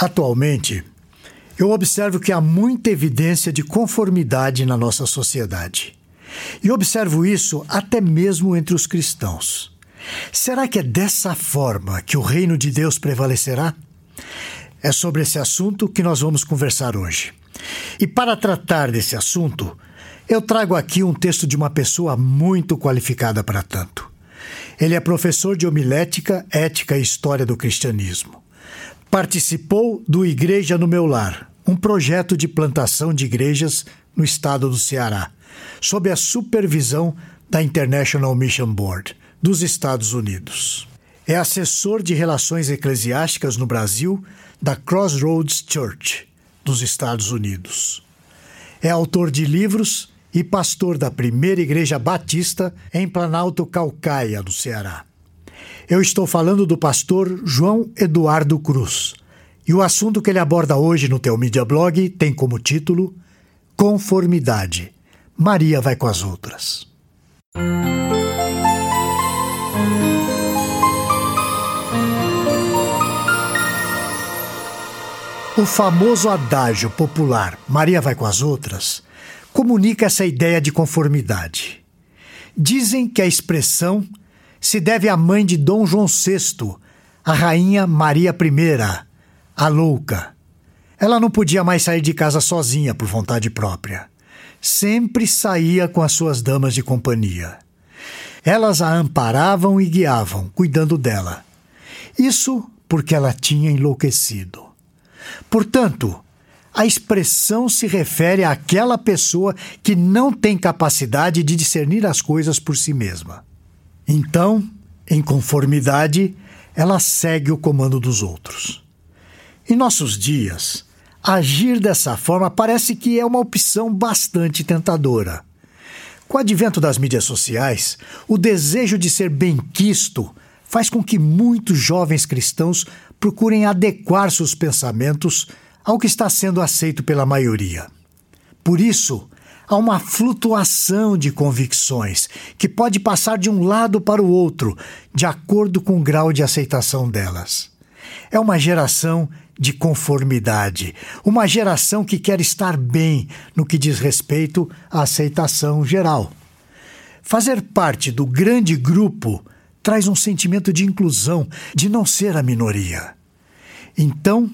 Atualmente, eu observo que há muita evidência de conformidade na nossa sociedade. E observo isso até mesmo entre os cristãos. Será que é dessa forma que o reino de Deus prevalecerá? É sobre esse assunto que nós vamos conversar hoje. E para tratar desse assunto, eu trago aqui um texto de uma pessoa muito qualificada para tanto. Ele é professor de homilética, ética e história do cristianismo. Participou do Igreja no Meu Lar, um projeto de plantação de igrejas no estado do Ceará, sob a supervisão da International Mission Board dos Estados Unidos. É assessor de relações eclesiásticas no Brasil da Crossroads Church, dos Estados Unidos. É autor de livros e pastor da primeira igreja batista em Planalto Calcaia, no Ceará. Eu estou falando do pastor João Eduardo Cruz. E o assunto que ele aborda hoje no Teu Media Blog tem como título Conformidade. Maria vai com as outras. O famoso adágio popular Maria vai com as outras comunica essa ideia de conformidade. Dizem que a expressão se deve à mãe de Dom João VI, a rainha Maria I, a louca. Ela não podia mais sair de casa sozinha por vontade própria. Sempre saía com as suas damas de companhia. Elas a amparavam e guiavam, cuidando dela. Isso porque ela tinha enlouquecido. Portanto, a expressão se refere àquela pessoa que não tem capacidade de discernir as coisas por si mesma. Então, em conformidade, ela segue o comando dos outros. Em nossos dias, agir dessa forma parece que é uma opção bastante tentadora. Com o advento das mídias sociais, o desejo de ser bem-quisto faz com que muitos jovens cristãos procurem adequar seus pensamentos ao que está sendo aceito pela maioria. Por isso, há uma flutuação de convicções que pode passar de um lado para o outro, de acordo com o grau de aceitação delas. É uma geração de conformidade, uma geração que quer estar bem no que diz respeito à aceitação geral. Fazer parte do grande grupo traz um sentimento de inclusão, de não ser a minoria. Então,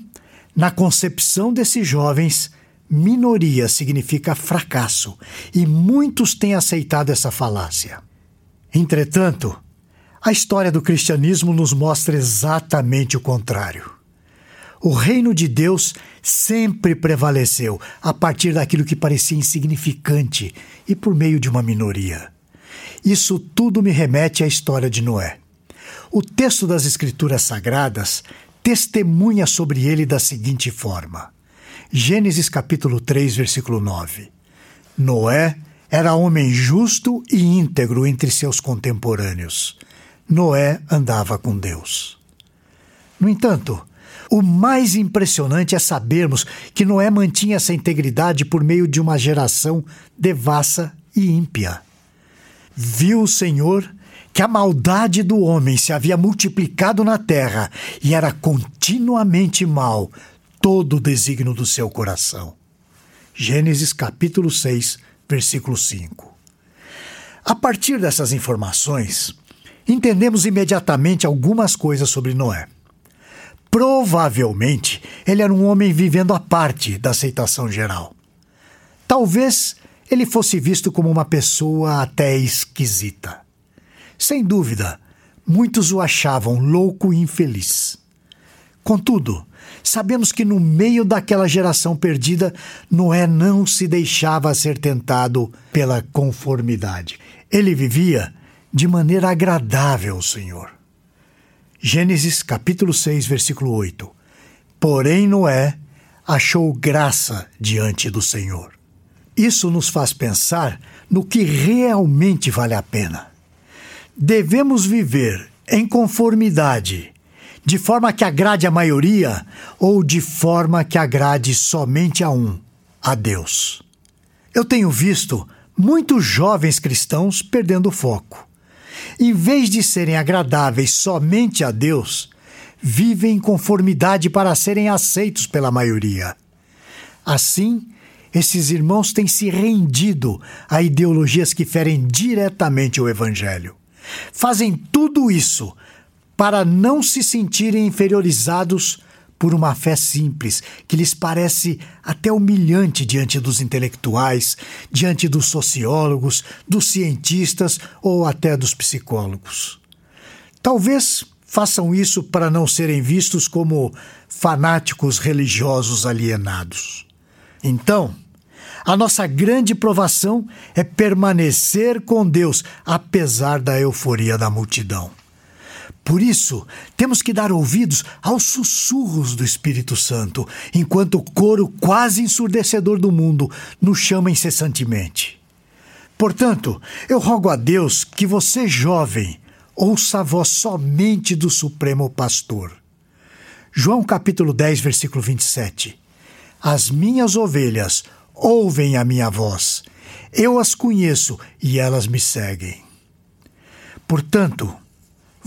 na concepção desses jovens, minoria significa fracasso e muitos têm aceitado essa falácia. Entretanto, a história do cristianismo nos mostra exatamente o contrário. O reino de Deus sempre prevaleceu a partir daquilo que parecia insignificante e por meio de uma minoria. Isso tudo me remete à história de Noé. O texto das Escrituras Sagradas testemunha sobre ele da seguinte forma: Gênesis capítulo 3, versículo 9. Noé era homem justo e íntegro entre seus contemporâneos. Noé andava com Deus. No entanto, o mais impressionante é sabermos que Noé mantinha essa integridade por meio de uma geração devassa e ímpia. Viu o Senhor que a maldade do homem se havia multiplicado na terra e era continuamente mal todo o desígnio do seu coração. Gênesis capítulo 6, versículo 5. A partir dessas informações, entendemos imediatamente algumas coisas sobre Noé. Provavelmente, ele era um homem vivendo à parte da aceitação geral. Talvez ele fosse visto como uma pessoa até esquisita. Sem dúvida, muitos o achavam louco e infeliz. Contudo, sabemos que no meio daquela geração perdida, Noé não se deixava ser tentado pela conformidade. Ele vivia de maneira agradável ao Senhor. Gênesis capítulo 6, versículo 8. Porém Noé achou graça diante do Senhor. Isso nos faz pensar no que realmente vale a pena. Devemos viver em conformidade, de forma que agrade a maioria ou de forma que agrade somente a um, a Deus. Eu tenho visto muitos jovens cristãos perdendo o foco. Em vez de serem agradáveis somente a Deus, vivem em conformidade para serem aceitos pela maioria. Assim, esses irmãos têm se rendido a ideologias que ferem diretamente o Evangelho. Fazem tudo isso para não se sentirem inferiorizados por uma fé simples, que lhes parece até humilhante diante dos intelectuais, diante dos sociólogos, dos cientistas ou até dos psicólogos. Talvez façam isso para não serem vistos como fanáticos religiosos alienados. Então, a nossa grande provação é permanecer com Deus, apesar da euforia da multidão. Por isso, temos que dar ouvidos aos sussurros do Espírito Santo, enquanto o coro quase ensurdecedor do mundo nos chama incessantemente. Portanto, eu rogo a Deus que você, jovem, ouça a voz somente do Supremo Pastor. João capítulo 10, versículo 27. As minhas ovelhas ouvem a minha voz. Eu as conheço e elas me seguem. Portanto,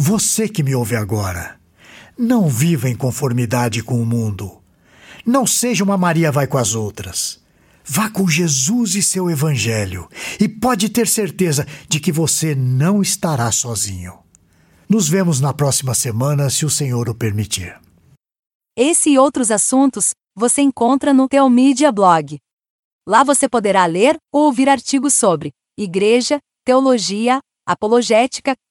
você que me ouve agora, não viva em conformidade com o mundo. Não seja uma Maria vai com as outras. Vá com Jesus e seu Evangelho, e pode ter certeza de que você não estará sozinho. Nos vemos na próxima semana, se o Senhor o permitir. Esse e outros assuntos você encontra no Teomídia Blog. Lá você poderá ler ou ouvir artigos sobre igreja, teologia, apologética,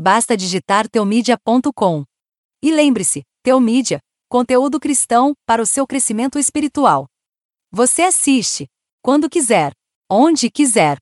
basta digitar teomedia.com. E lembre-se, Teomídia, conteúdo cristão para o seu crescimento espiritual. Você assiste, quando quiser, onde quiser.